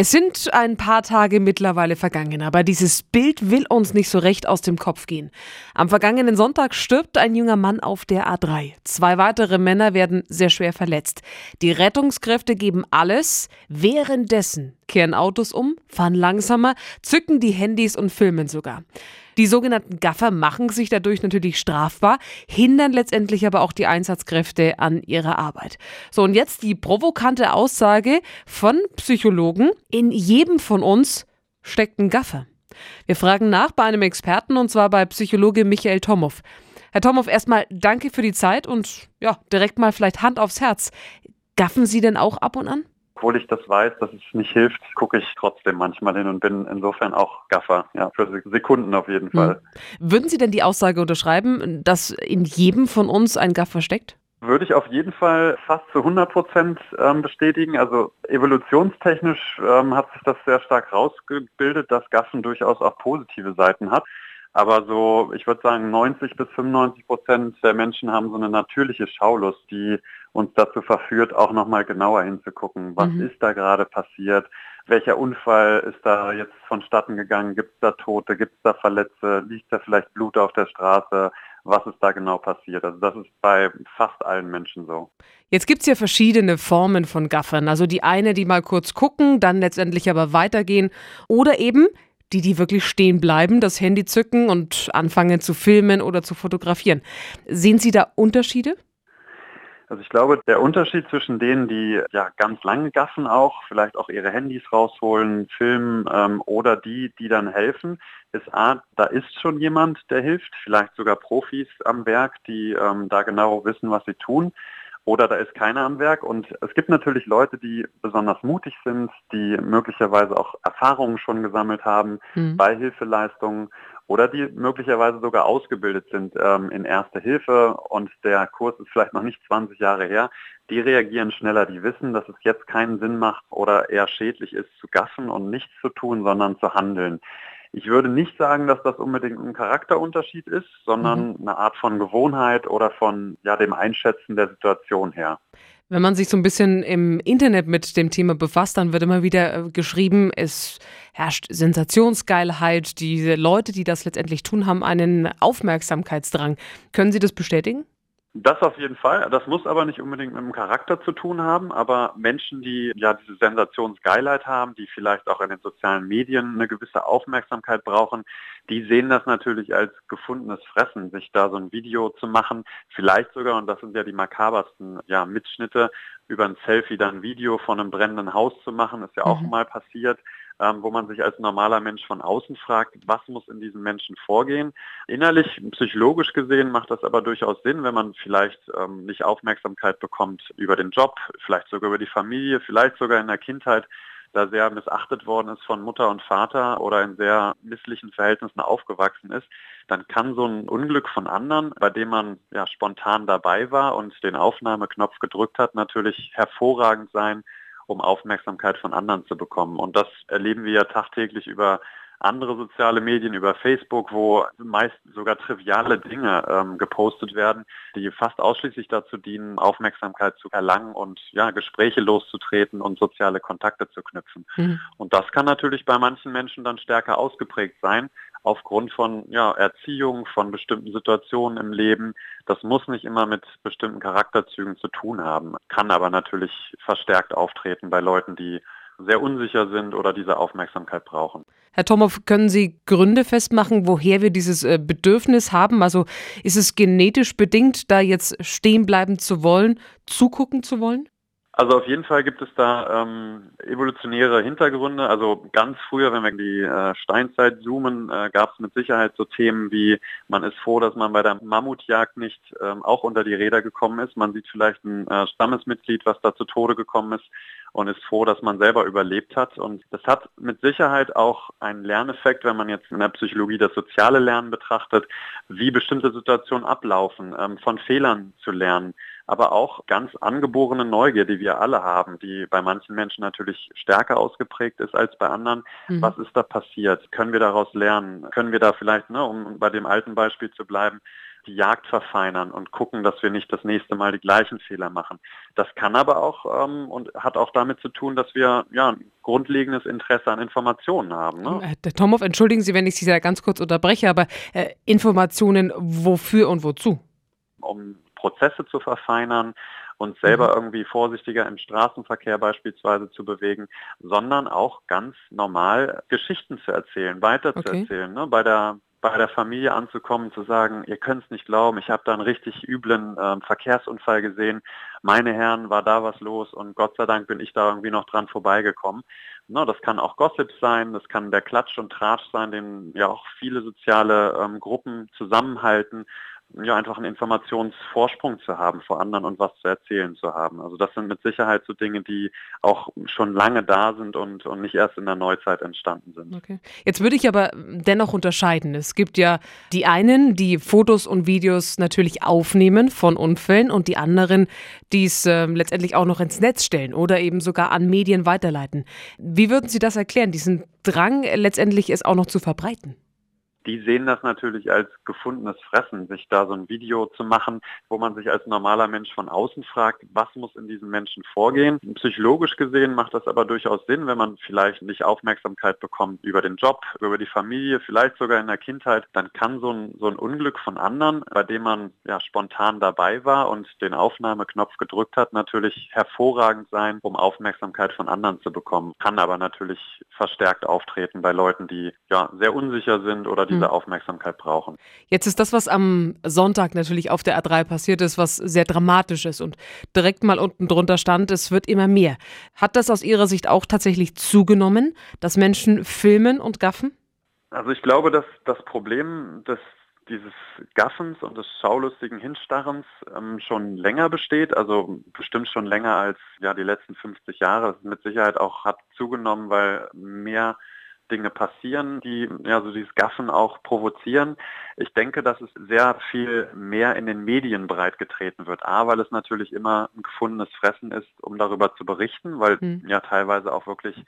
Es sind ein paar Tage mittlerweile vergangen, aber dieses Bild will uns nicht so recht aus dem Kopf gehen. Am vergangenen Sonntag stirbt ein junger Mann auf der A3. Zwei weitere Männer werden sehr schwer verletzt. Die Rettungskräfte geben alles. Währenddessen kehren Autos um, fahren langsamer, zücken die Handys und filmen sogar. Die sogenannten Gaffer machen sich dadurch natürlich strafbar, hindern letztendlich aber auch die Einsatzkräfte an ihrer Arbeit. So, und jetzt die provokante Aussage von Psychologen, in jedem von uns steckt ein Gaffer. Wir fragen nach bei einem Experten und zwar bei Psychologe Michael Tomow. Herr Tomow, erstmal danke für die Zeit und ja, direkt mal vielleicht Hand aufs Herz. Gaffen Sie denn auch ab und an? Obwohl ich das weiß, dass es nicht hilft, gucke ich trotzdem manchmal hin und bin insofern auch Gaffer, ja, für Sekunden auf jeden Fall. Hm. Würden Sie denn die Aussage unterschreiben, dass in jedem von uns ein Gaffer steckt? Würde ich auf jeden Fall fast zu 100 Prozent ähm, bestätigen. Also evolutionstechnisch ähm, hat sich das sehr stark rausgebildet, dass Gaffen durchaus auch positive Seiten hat. Aber so, ich würde sagen, 90 bis 95 Prozent der Menschen haben so eine natürliche Schaulust, die uns dazu verführt, auch nochmal genauer hinzugucken, was mhm. ist da gerade passiert, welcher Unfall ist da jetzt vonstatten gegangen, gibt es da Tote, gibt es da Verletzte, liegt da vielleicht Blut auf der Straße, was ist da genau passiert. Also das ist bei fast allen Menschen so. Jetzt gibt es ja verschiedene Formen von Gaffern. Also die eine, die mal kurz gucken, dann letztendlich aber weitergehen. Oder eben die, die wirklich stehen bleiben, das Handy zücken und anfangen zu filmen oder zu fotografieren. Sehen Sie da Unterschiede? Also ich glaube, der Unterschied zwischen denen, die ja ganz lange gaffen auch, vielleicht auch ihre Handys rausholen, filmen ähm, oder die, die dann helfen, ist A, da ist schon jemand, der hilft, vielleicht sogar Profis am Werk, die ähm, da genau wissen, was sie tun oder da ist keiner am Werk. Und es gibt natürlich Leute, die besonders mutig sind, die möglicherweise auch Erfahrungen schon gesammelt haben mhm. bei Hilfeleistungen oder die möglicherweise sogar ausgebildet sind ähm, in Erste Hilfe und der Kurs ist vielleicht noch nicht 20 Jahre her. Die reagieren schneller, die wissen, dass es jetzt keinen Sinn macht oder eher schädlich ist zu gaffen und nichts zu tun, sondern zu handeln. Ich würde nicht sagen, dass das unbedingt ein Charakterunterschied ist, sondern mhm. eine Art von Gewohnheit oder von ja, dem Einschätzen der Situation her. Wenn man sich so ein bisschen im Internet mit dem Thema befasst, dann wird immer wieder äh, geschrieben, es herrscht Sensationsgeilheit. Diese Leute, die das letztendlich tun, haben einen Aufmerksamkeitsdrang. Können Sie das bestätigen? Das auf jeden Fall. Das muss aber nicht unbedingt mit dem Charakter zu tun haben, aber Menschen, die ja diese Sensationsgeilheit haben, die vielleicht auch in den sozialen Medien eine gewisse Aufmerksamkeit brauchen, die sehen das natürlich als gefundenes Fressen, sich da so ein Video zu machen, vielleicht sogar, und das sind ja die makabersten ja, Mitschnitte, über ein Selfie dann ein Video von einem brennenden Haus zu machen, ist ja auch mhm. mal passiert ähm, wo man sich als normaler Mensch von außen fragt, was muss in diesem Menschen vorgehen. Innerlich, psychologisch gesehen macht das aber durchaus Sinn, wenn man vielleicht ähm, nicht Aufmerksamkeit bekommt über den Job, vielleicht sogar über die Familie, vielleicht sogar in der Kindheit da sehr missachtet worden ist von Mutter und Vater oder in sehr misslichen Verhältnissen aufgewachsen ist, dann kann so ein Unglück von anderen, bei dem man ja spontan dabei war und den Aufnahmeknopf gedrückt hat, natürlich hervorragend sein, um Aufmerksamkeit von anderen zu bekommen. Und das erleben wir ja tagtäglich über andere soziale Medien, über Facebook, wo meist sogar triviale Dinge ähm, gepostet werden, die fast ausschließlich dazu dienen, Aufmerksamkeit zu erlangen und ja, Gespräche loszutreten und soziale Kontakte zu knüpfen. Mhm. Und das kann natürlich bei manchen Menschen dann stärker ausgeprägt sein, aufgrund von ja, Erziehung, von bestimmten Situationen im Leben. Das muss nicht immer mit bestimmten Charakterzügen zu tun haben, kann aber natürlich verstärkt auftreten bei Leuten, die sehr unsicher sind oder diese Aufmerksamkeit brauchen. Herr Tomow, können Sie Gründe festmachen, woher wir dieses äh, Bedürfnis haben? Also ist es genetisch bedingt, da jetzt stehen bleiben zu wollen, zugucken zu wollen? Also auf jeden Fall gibt es da ähm, evolutionäre Hintergründe. Also ganz früher, wenn wir in die äh, Steinzeit zoomen, äh, gab es mit Sicherheit so Themen wie, man ist froh, dass man bei der Mammutjagd nicht ähm, auch unter die Räder gekommen ist. Man sieht vielleicht ein äh, Stammesmitglied, was da zu Tode gekommen ist und ist froh, dass man selber überlebt hat. Und das hat mit Sicherheit auch einen Lerneffekt, wenn man jetzt in der Psychologie das soziale Lernen betrachtet, wie bestimmte Situationen ablaufen, ähm, von Fehlern zu lernen aber auch ganz angeborene Neugier, die wir alle haben, die bei manchen Menschen natürlich stärker ausgeprägt ist als bei anderen. Mhm. Was ist da passiert? Können wir daraus lernen? Können wir da vielleicht, ne, um bei dem alten Beispiel zu bleiben, die Jagd verfeinern und gucken, dass wir nicht das nächste Mal die gleichen Fehler machen. Das kann aber auch ähm, und hat auch damit zu tun, dass wir ja ein grundlegendes Interesse an Informationen haben. Ne? Äh, Herr Tomhoff, entschuldigen Sie, wenn ich Sie da ganz kurz unterbreche, aber äh, Informationen wofür und wozu? Um Prozesse zu verfeinern, uns selber mhm. irgendwie vorsichtiger im Straßenverkehr beispielsweise zu bewegen, sondern auch ganz normal Geschichten zu erzählen, weiterzuerzählen. Okay. Ne? Bei der bei der Familie anzukommen, zu sagen, ihr könnt es nicht glauben, ich habe da einen richtig üblen äh, Verkehrsunfall gesehen, meine Herren, war da was los und Gott sei Dank bin ich da irgendwie noch dran vorbeigekommen. No, das kann auch Gossip sein, das kann der Klatsch und Tratsch sein, den ja auch viele soziale ähm, Gruppen zusammenhalten ja, einfach einen Informationsvorsprung zu haben vor anderen und was zu erzählen zu haben. Also das sind mit Sicherheit so Dinge, die auch schon lange da sind und, und nicht erst in der Neuzeit entstanden sind. Okay. Jetzt würde ich aber dennoch unterscheiden. Es gibt ja die einen, die Fotos und Videos natürlich aufnehmen von Unfällen und die anderen, die es äh, letztendlich auch noch ins Netz stellen oder eben sogar an Medien weiterleiten. Wie würden Sie das erklären, diesen Drang letztendlich es auch noch zu verbreiten? Die sehen das natürlich als gefundenes Fressen, sich da so ein Video zu machen, wo man sich als normaler Mensch von außen fragt, was muss in diesem Menschen vorgehen. Psychologisch gesehen macht das aber durchaus Sinn, wenn man vielleicht nicht Aufmerksamkeit bekommt über den Job, über die Familie, vielleicht sogar in der Kindheit, dann kann so ein, so ein Unglück von anderen, bei dem man ja spontan dabei war und den Aufnahmeknopf gedrückt hat, natürlich hervorragend sein, um Aufmerksamkeit von anderen zu bekommen. Kann aber natürlich verstärkt auftreten bei Leuten, die ja sehr unsicher sind oder diese hm. Aufmerksamkeit brauchen. Jetzt ist das, was am Sonntag natürlich auf der A3 passiert ist, was sehr dramatisch ist und direkt mal unten drunter stand, es wird immer mehr. Hat das aus Ihrer Sicht auch tatsächlich zugenommen, dass Menschen filmen und gaffen? Also ich glaube, dass das Problem des dieses Gaffens und des schaulustigen Hinstarrens ähm, schon länger besteht, also bestimmt schon länger als ja die letzten 50 Jahre. Das mit Sicherheit auch hat zugenommen, weil mehr Dinge passieren, die ja so dieses Gaffen auch provozieren. Ich denke, dass es sehr viel mehr in den Medien breitgetreten wird. A, weil es natürlich immer ein gefundenes Fressen ist, um darüber zu berichten, weil mhm. ja teilweise auch wirklich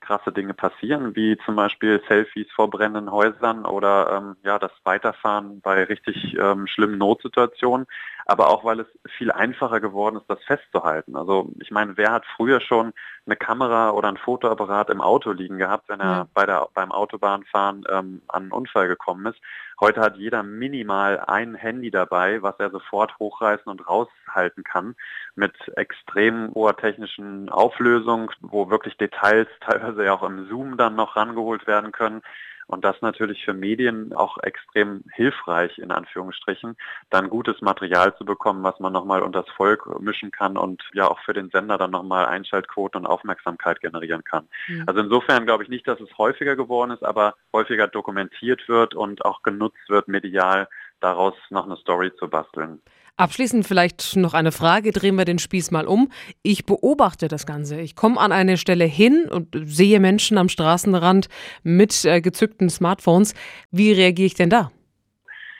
krasse Dinge passieren, wie zum Beispiel Selfies vor brennenden Häusern oder ähm, ja das Weiterfahren bei richtig ähm, schlimmen Notsituationen, aber auch weil es viel einfacher geworden ist, das festzuhalten. Also ich meine, wer hat früher schon eine Kamera oder ein Fotoapparat im Auto liegen gehabt, wenn er ja. bei der, beim Autobahnfahren ähm, an einen Unfall gekommen ist. Heute hat jeder minimal ein Handy dabei, was er sofort hochreißen und raushalten kann, mit extrem hoher technischen Auflösung, wo wirklich Details teilweise ja auch im Zoom dann noch rangeholt werden können. Und das natürlich für Medien auch extrem hilfreich, in Anführungsstrichen, dann gutes Material zu bekommen, was man nochmal unters Volk mischen kann und ja auch für den Sender dann nochmal Einschaltquoten und Aufmerksamkeit generieren kann. Mhm. Also insofern glaube ich nicht, dass es häufiger geworden ist, aber häufiger dokumentiert wird und auch genutzt wird, medial daraus noch eine Story zu basteln. Abschließend vielleicht noch eine Frage, drehen wir den Spieß mal um. Ich beobachte das Ganze. Ich komme an eine Stelle hin und sehe Menschen am Straßenrand mit äh, gezückten Smartphones. Wie reagiere ich denn da?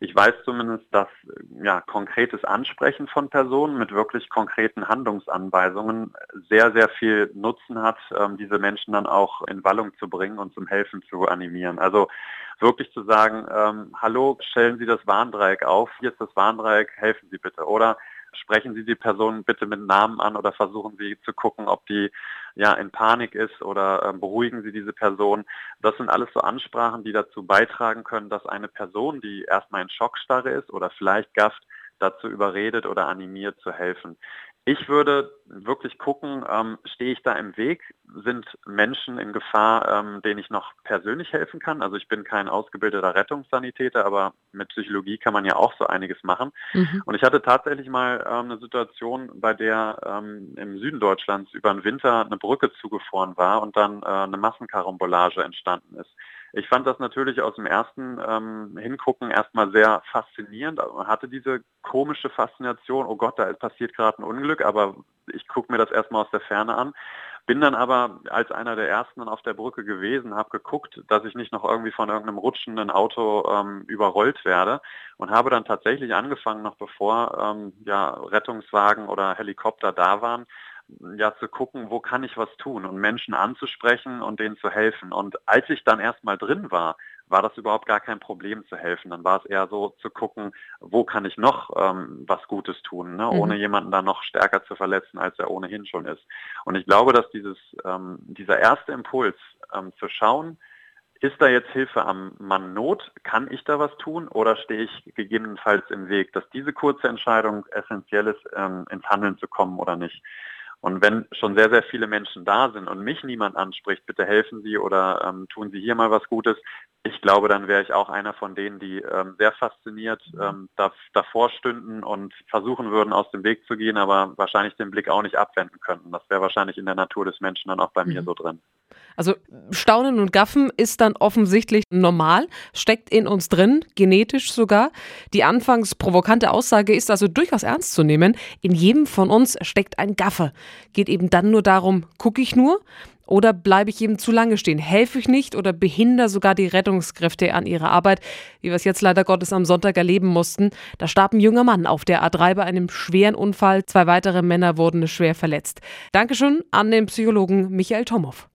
Ich weiß zumindest, dass ja, konkretes Ansprechen von Personen mit wirklich konkreten Handlungsanweisungen sehr, sehr viel Nutzen hat, ähm, diese Menschen dann auch in Wallung zu bringen und zum Helfen zu animieren. Also wirklich zu sagen, ähm, hallo, stellen Sie das Warndreieck auf, hier ist das Warndreieck, helfen Sie bitte. Oder sprechen Sie die Person bitte mit Namen an oder versuchen Sie zu gucken, ob die ja in Panik ist oder äh, beruhigen Sie diese Person. Das sind alles so Ansprachen, die dazu beitragen können, dass eine Person, die erstmal in Schockstarre ist oder vielleicht gafft, dazu überredet oder animiert zu helfen. Ich würde wirklich gucken, ähm, stehe ich da im Weg? Sind Menschen in Gefahr, ähm, denen ich noch persönlich helfen kann? Also ich bin kein ausgebildeter Rettungssanitäter, aber mit Psychologie kann man ja auch so einiges machen. Mhm. Und ich hatte tatsächlich mal ähm, eine Situation, bei der ähm, im Süden Deutschlands über den Winter eine Brücke zugefroren war und dann äh, eine Massenkarambolage entstanden ist. Ich fand das natürlich aus dem ersten ähm, Hingucken erstmal sehr faszinierend. Hatte diese komische Faszination, oh Gott, da passiert gerade ein Unglück, aber ich gucke mir das erstmal aus der Ferne an. Bin dann aber als einer der ersten auf der Brücke gewesen, habe geguckt, dass ich nicht noch irgendwie von irgendeinem rutschenden Auto ähm, überrollt werde und habe dann tatsächlich angefangen, noch bevor ähm, ja, Rettungswagen oder Helikopter da waren, ja zu gucken, wo kann ich was tun und Menschen anzusprechen und denen zu helfen. Und als ich dann erstmal drin war, war das überhaupt gar kein Problem zu helfen. Dann war es eher so zu gucken, wo kann ich noch ähm, was Gutes tun, ne? mhm. ohne jemanden dann noch stärker zu verletzen, als er ohnehin schon ist. Und ich glaube, dass dieses, ähm, dieser erste Impuls ähm, zu schauen, ist da jetzt Hilfe am Mann Not? Kann ich da was tun oder stehe ich gegebenenfalls im Weg, dass diese kurze Entscheidung essentiell ist, ähm, ins Handeln zu kommen oder nicht? Und wenn schon sehr, sehr viele Menschen da sind und mich niemand anspricht, bitte helfen Sie oder ähm, tun Sie hier mal was Gutes, ich glaube, dann wäre ich auch einer von denen, die ähm, sehr fasziniert ähm, da, davor stünden und versuchen würden, aus dem Weg zu gehen, aber wahrscheinlich den Blick auch nicht abwenden könnten. Das wäre wahrscheinlich in der Natur des Menschen dann auch bei mhm. mir so drin. Also Staunen und Gaffen ist dann offensichtlich normal, steckt in uns drin, genetisch sogar. Die anfangs provokante Aussage ist also durchaus ernst zu nehmen. In jedem von uns steckt ein Gaffe. Geht eben dann nur darum, gucke ich nur? Oder bleibe ich eben zu lange stehen? Helfe ich nicht oder behindere sogar die Rettungskräfte an ihrer Arbeit, wie wir es jetzt leider Gottes am Sonntag erleben mussten? Da starb ein junger Mann auf der A3 bei einem schweren Unfall. Zwei weitere Männer wurden schwer verletzt. Dankeschön an den Psychologen Michael Tomow.